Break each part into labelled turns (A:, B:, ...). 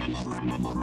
A: Estrada.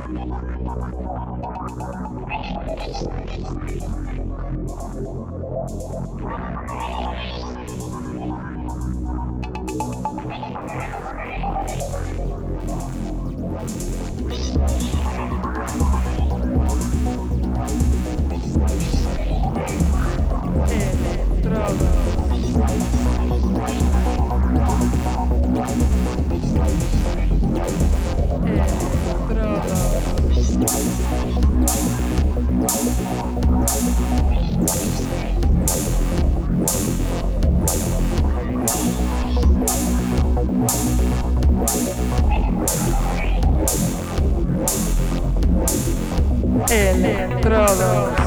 A: Electrodos.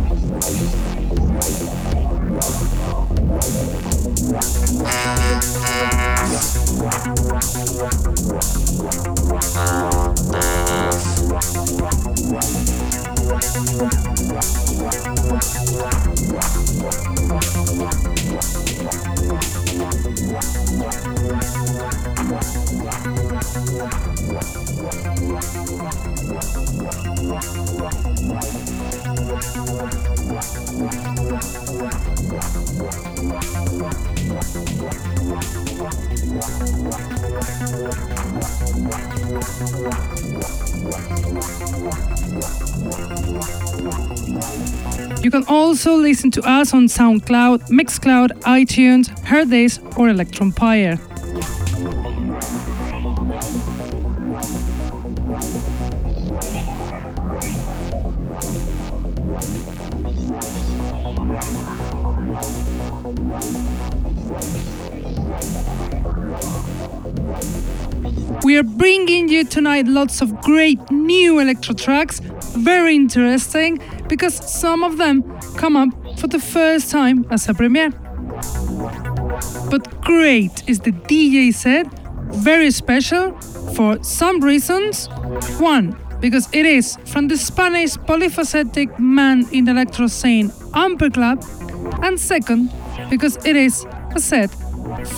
A: You can also listen to us on SoundCloud, Mixcloud, iTunes, Hearthis, or Electronpire. We are bringing you tonight lots of great new electro tracks, very interesting because some of them come up for the first time as a premiere. But great is the DJ set, very special for some reasons. One, because it is from the Spanish polyphacetic man in the electro scene, Amper Club, and second, because it is a set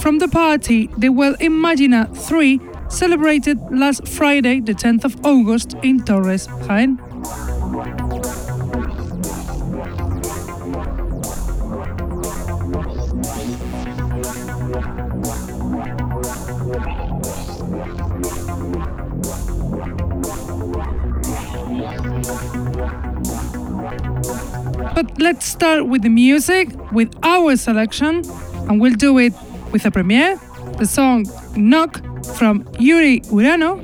A: from the party The Well Imagina 3 celebrated last Friday, the 10th of August, in Torres, Jaén. But let's start with the music, with our selection, and we'll do it with a premiere, the song Knock from Yuri Urano,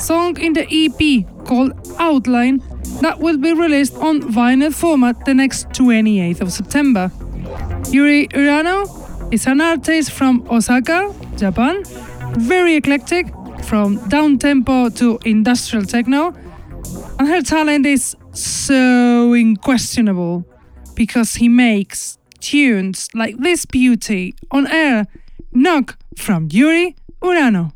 A: song in the EP called Outline that will be released on vinyl format the next 28th of September. Yuri Urano is an artist from Osaka, Japan, very eclectic, from down tempo to industrial techno, and her talent is so unquestionable because he makes tunes like this beauty on air. Knock from Yuri Urano.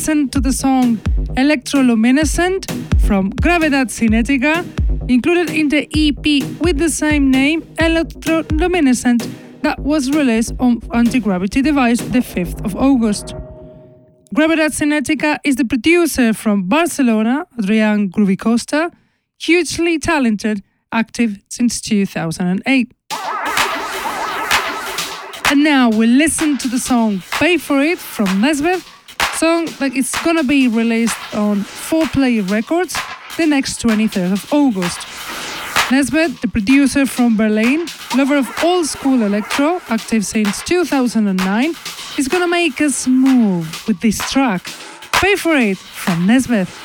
A: Listen to the song Electroluminescent from Gravedad Cinetica, included in the EP with the same name, Electroluminescent, that was released on Anti Gravity Device the 5th of August. Gravedad Cinetica is the producer from Barcelona, Adrian Groovy Costa, hugely talented, active since 2008. And now we listen to the song Pay For It from Nesbeth song like it's gonna be released on 4Play Records the next 23rd of August. Nesbeth, the producer from Berlin, lover of old school electro, active since 2009, is gonna make us move with this track. Pay for it from Nesbeth.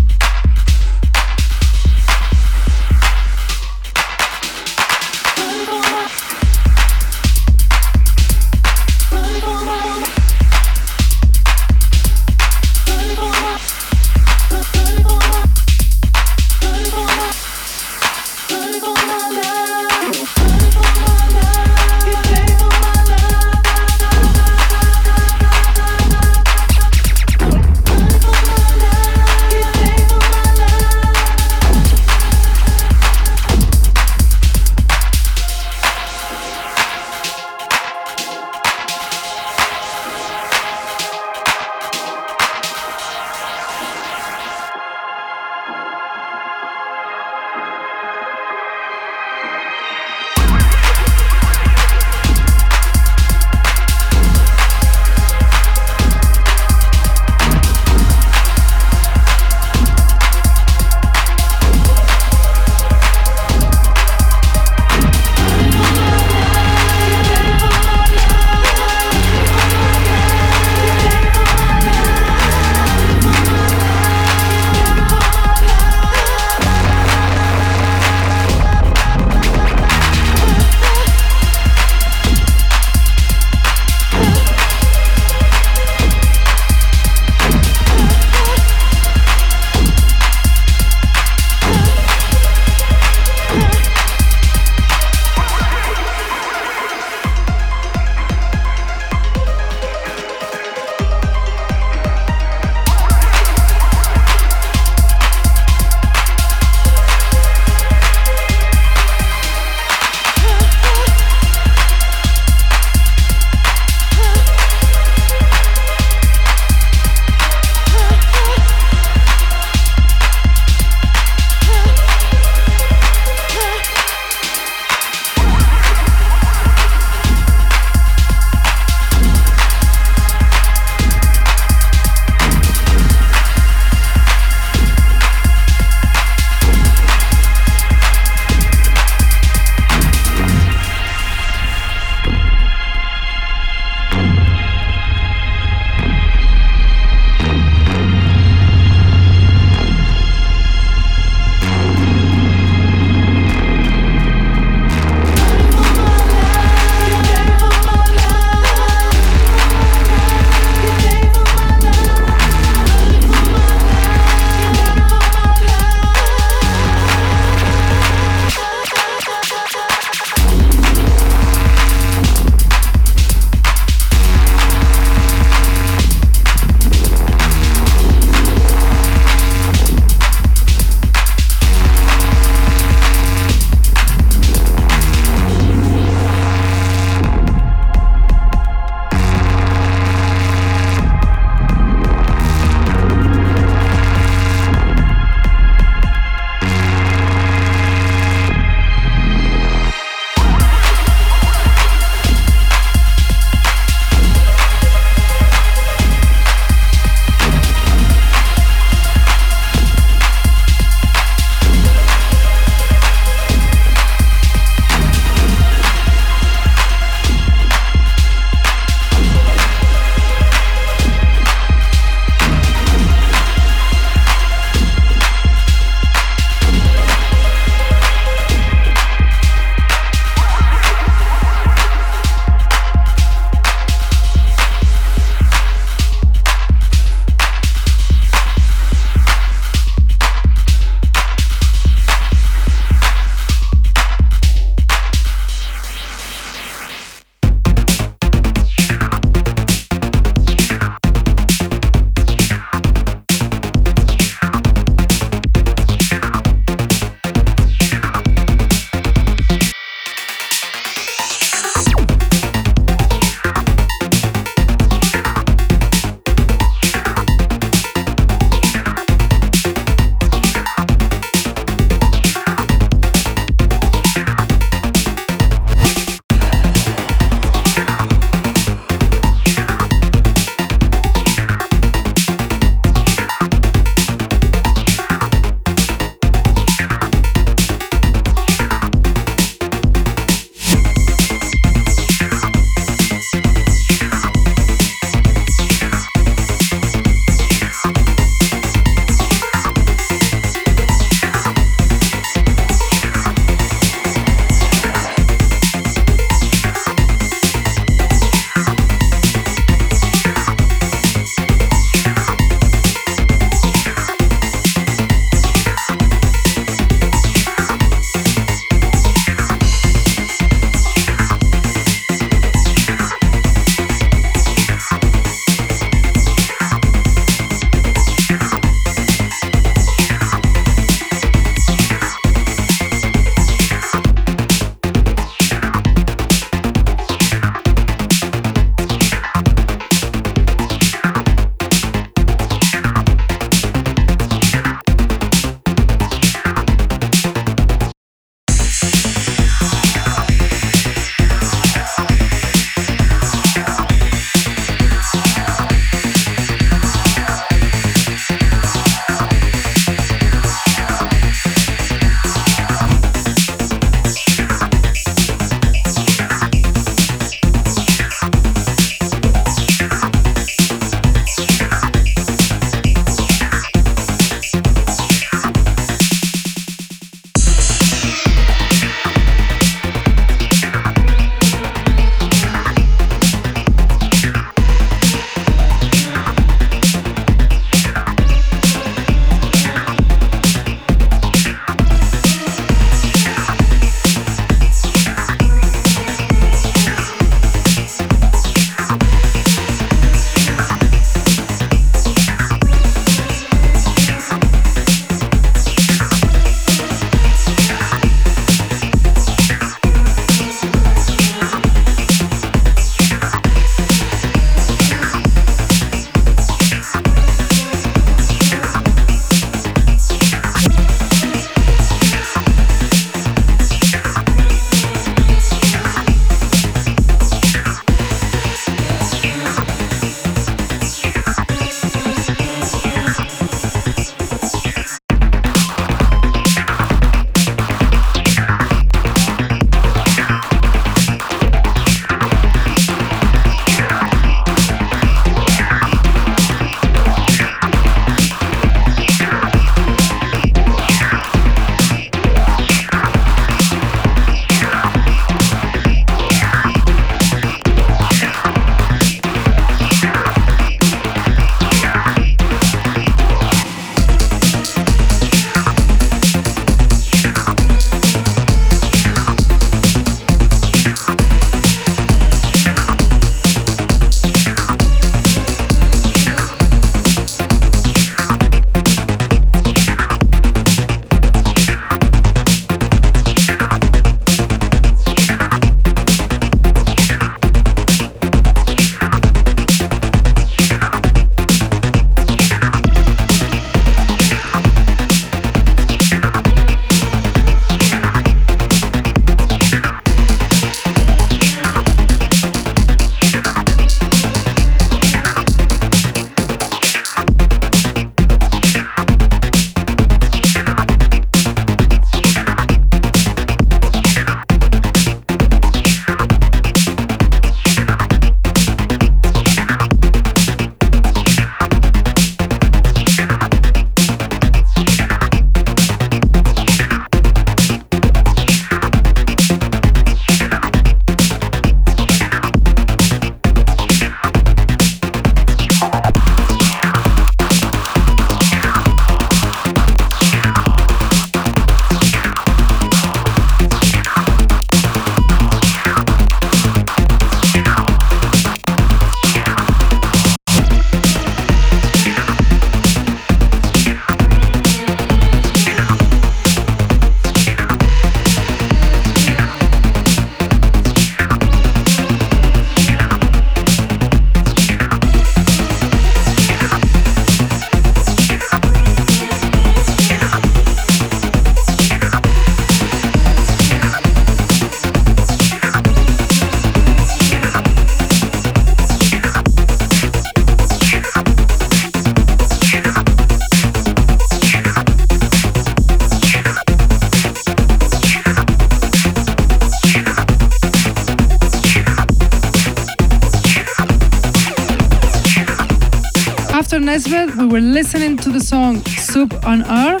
A: We were listening to the song Soup on R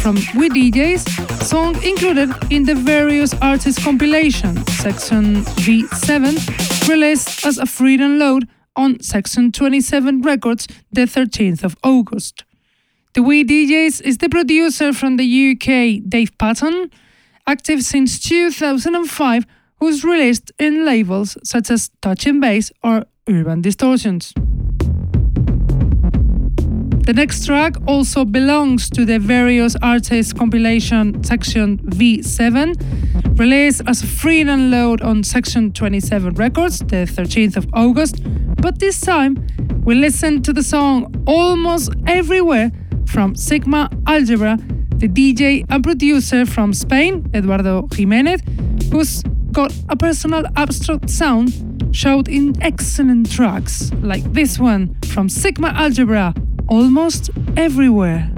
A: from Wee DJs, song included in the various artists compilation, section V7, released as a free download on section 27 Records the 13th of August. The Wee DJs is the producer from the UK, Dave Patton, active since 2005, who's released in labels such as Touch and Bass or Urban Distortions. The next track also belongs to the various artists compilation section V7, released as a free download on section 27 Records the 13th of August, but this time we listen to the song Almost Everywhere from Sigma Algebra, the DJ and producer from Spain, Eduardo Jimenez, who's got a personal abstract sound showed in excellent tracks like this one from Sigma Algebra almost everywhere.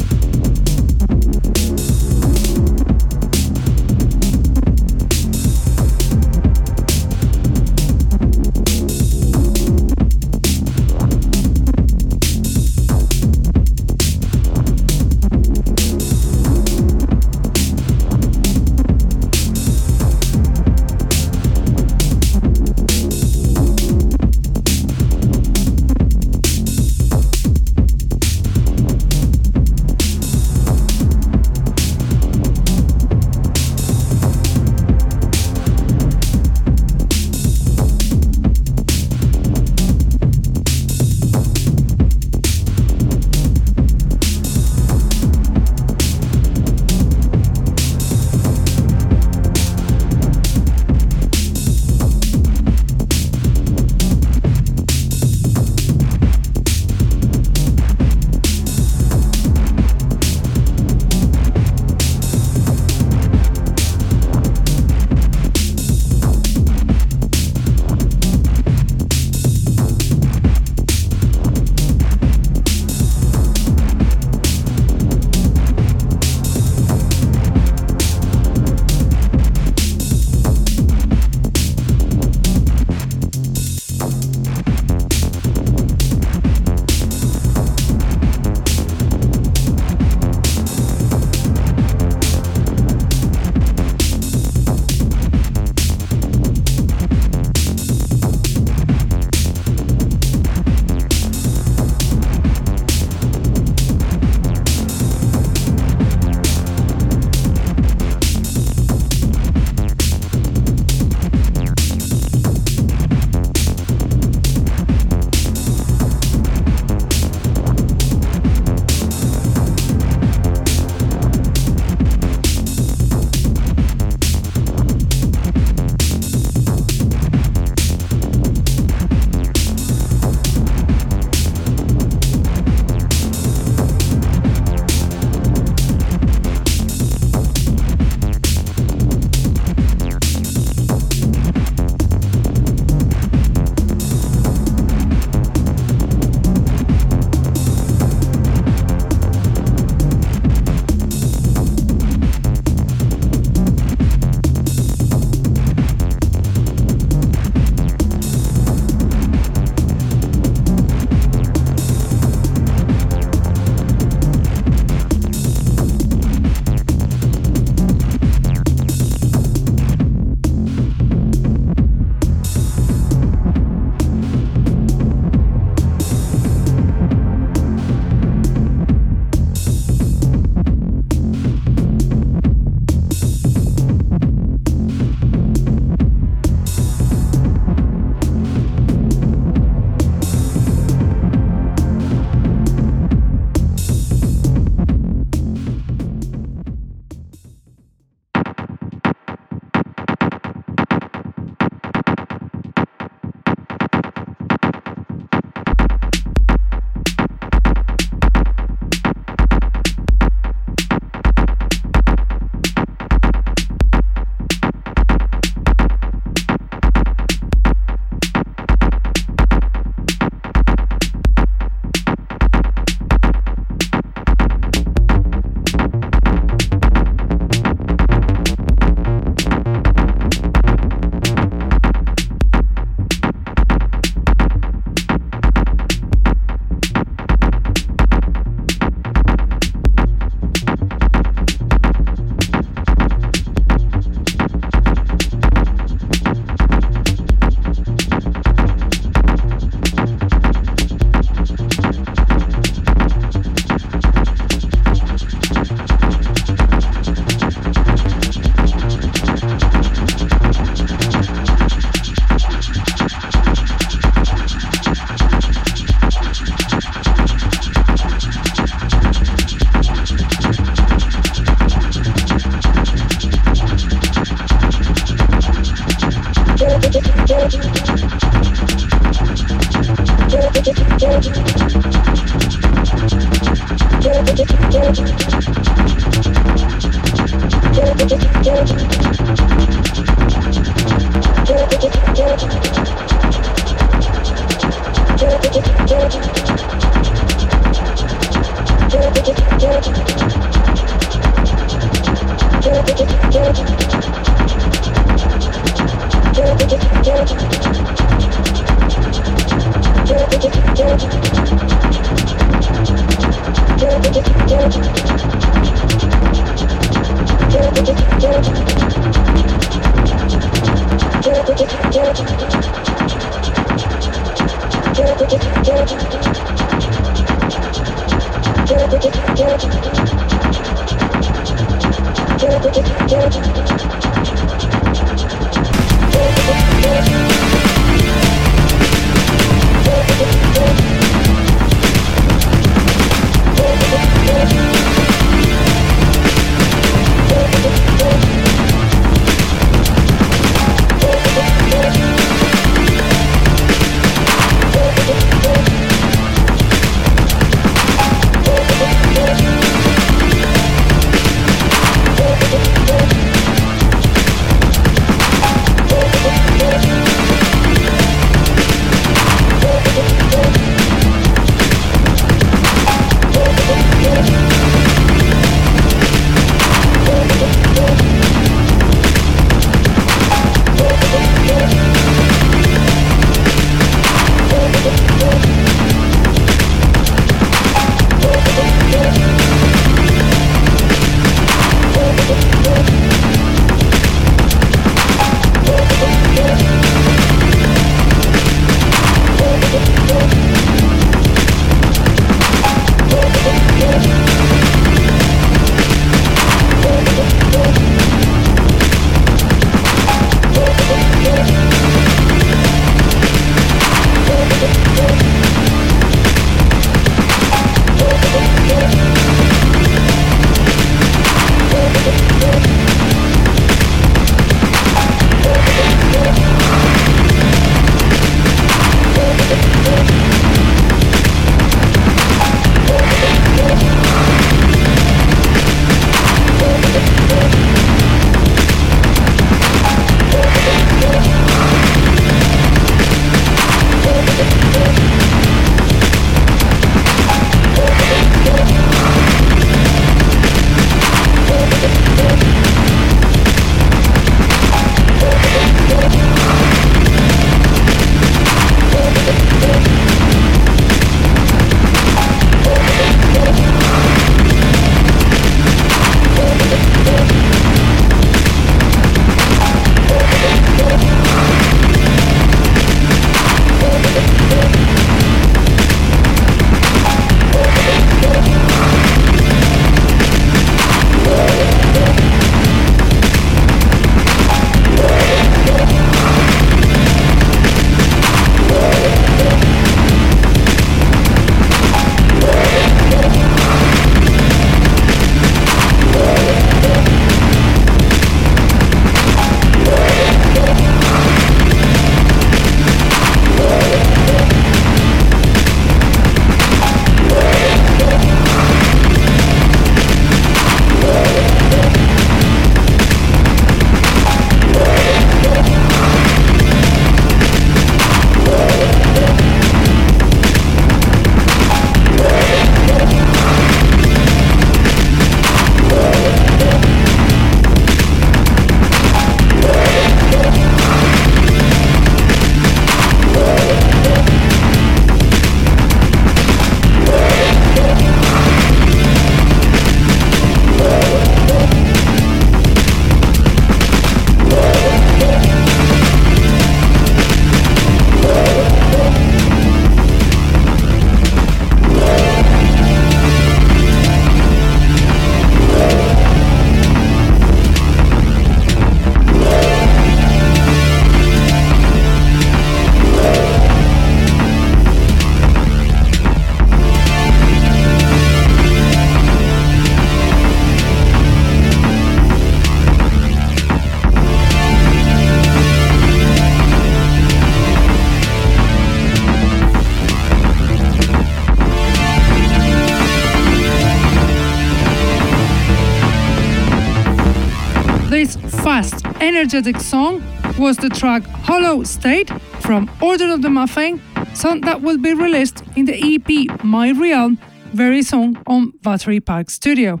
A: Energetic song was the track Hollow State from Order of the Muffin, song that will be released in the EP My Realm very soon on Battery Park Studio.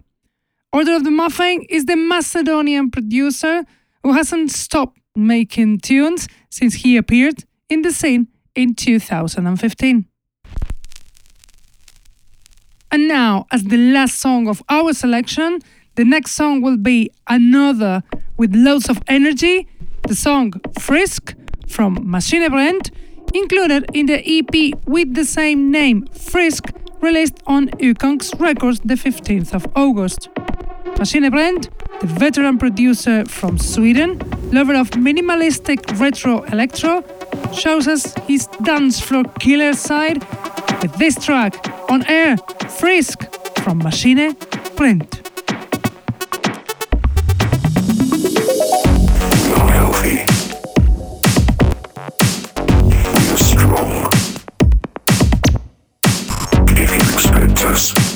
A: Order of the Muffin is the Macedonian producer who hasn't stopped making tunes since he appeared in the scene in 2015. And now, as the last song of our selection, the next song will be another with loads of energy, the song Frisk from Maschinebrennt, included in the EP with the same name, Frisk, released on Ukongs Records the 15th of August. Maschinebrennt, the veteran producer from Sweden, lover of minimalistic retro electro, shows us his dance floor killer side with this track on air, Frisk from Machine Print. Masters.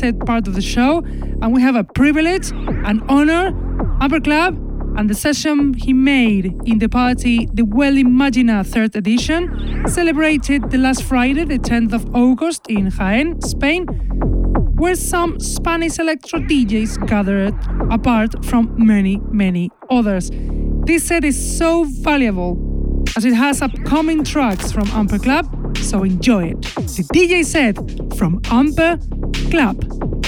A: Set part of the show, and we have a privilege, an honor, Amper Club, and the session he made in the party, the Well Imagina third edition, celebrated the last Friday, the 10th of August, in Jaén, Spain, where some Spanish electro DJs gathered apart from many, many others. This set is so valuable as it has upcoming tracks from Amper Club, so enjoy it. The DJ set from Amper Club.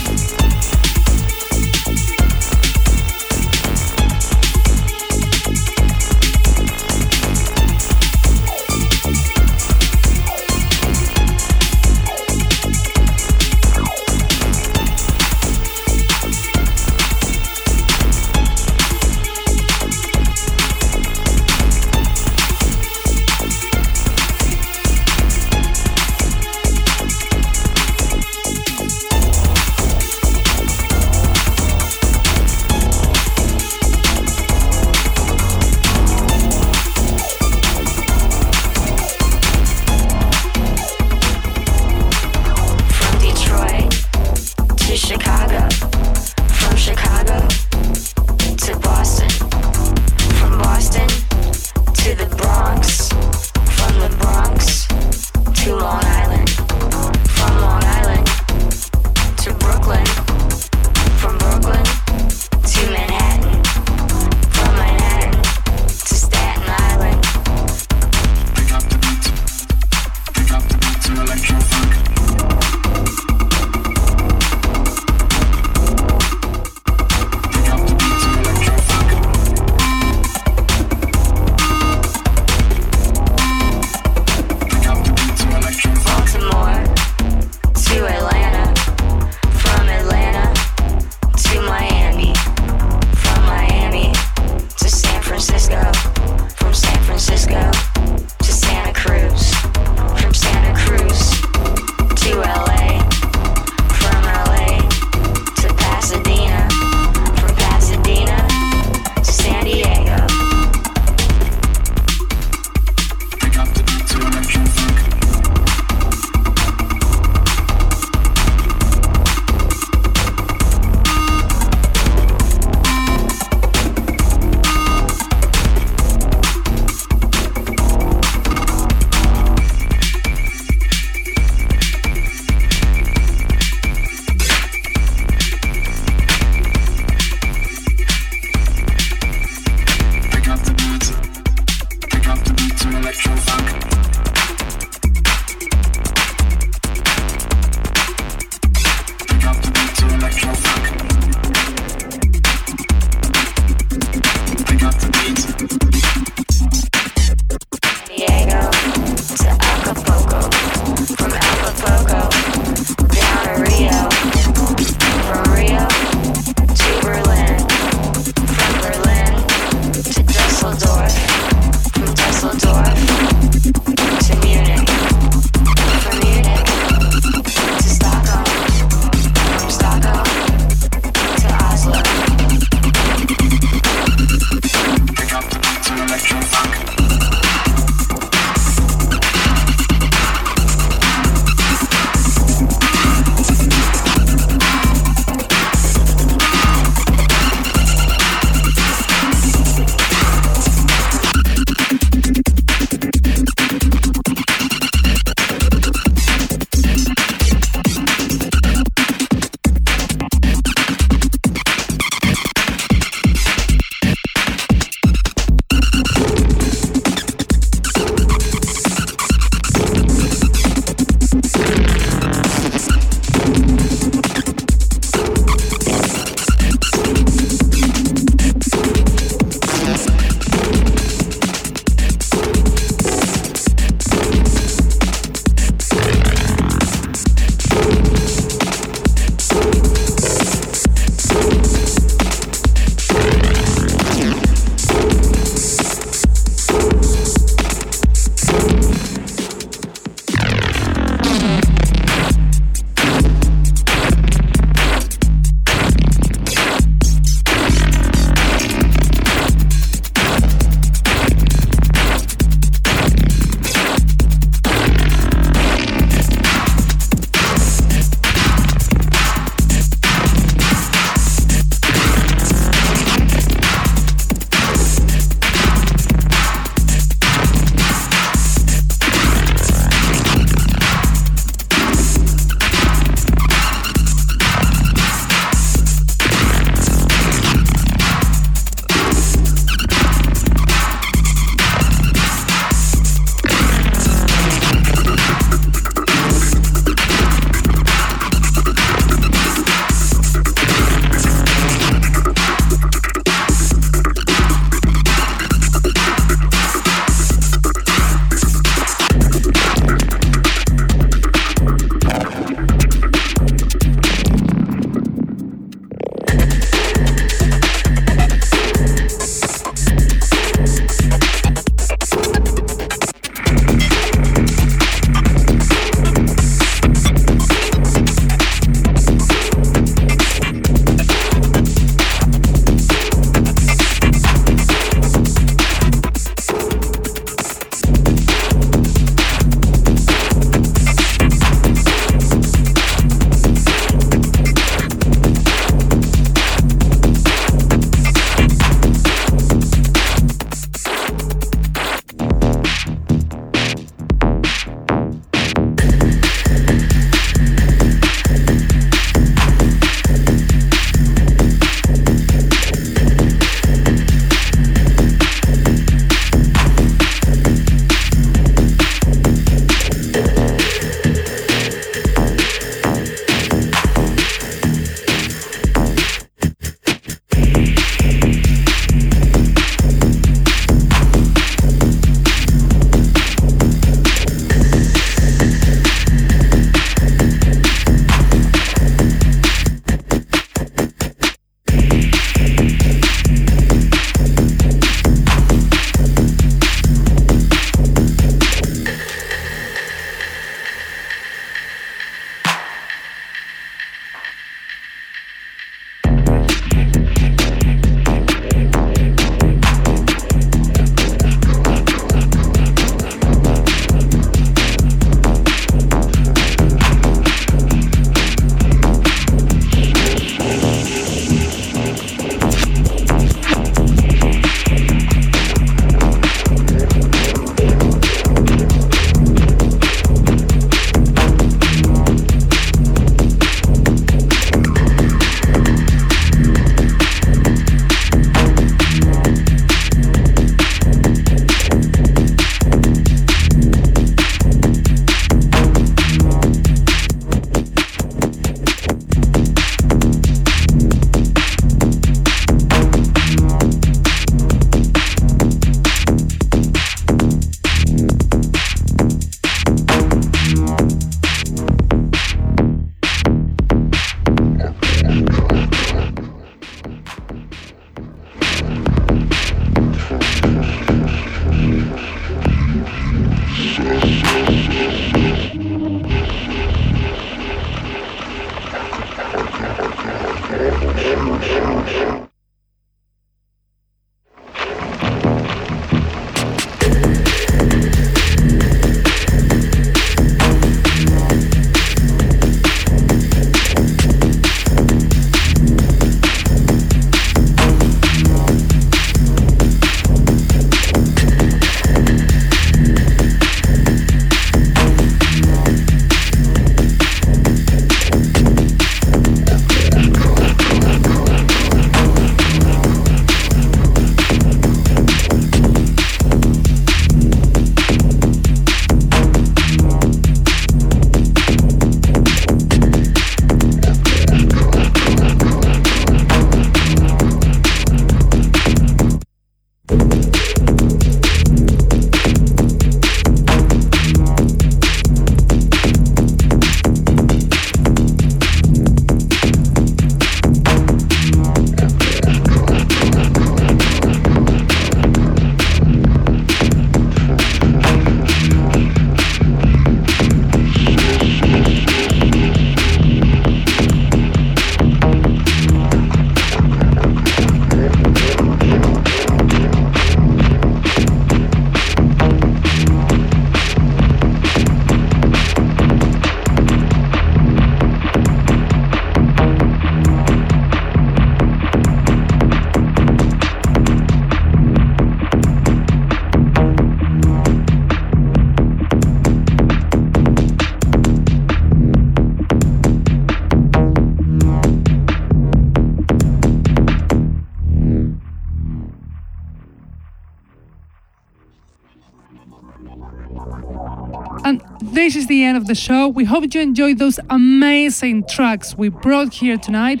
A: Of the show. We hope you enjoyed those amazing tracks we brought here tonight,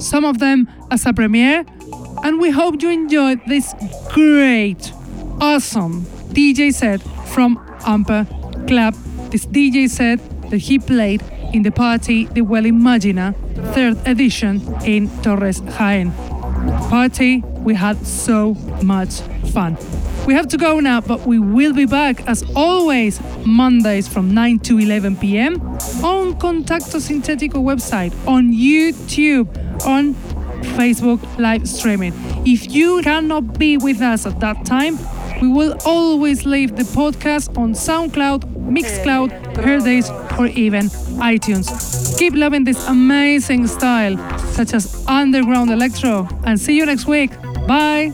A: some of them as a premiere, and we hope you enjoyed this great, awesome DJ set from Amper Club. This DJ set that he played in the party The Well Imagina, third edition in Torres Jaén. Party, we had so much fun. We have to go now, but we will be back as always Mondays from 9 to 11 p.m. on Contacto Sintetico website, on YouTube, on Facebook live streaming. If you cannot be with us at that time, we will always leave the podcast on SoundCloud, Mixcloud, Hearthis, or even iTunes. Keep loving this amazing style, such as underground electro, and see you next week. Bye.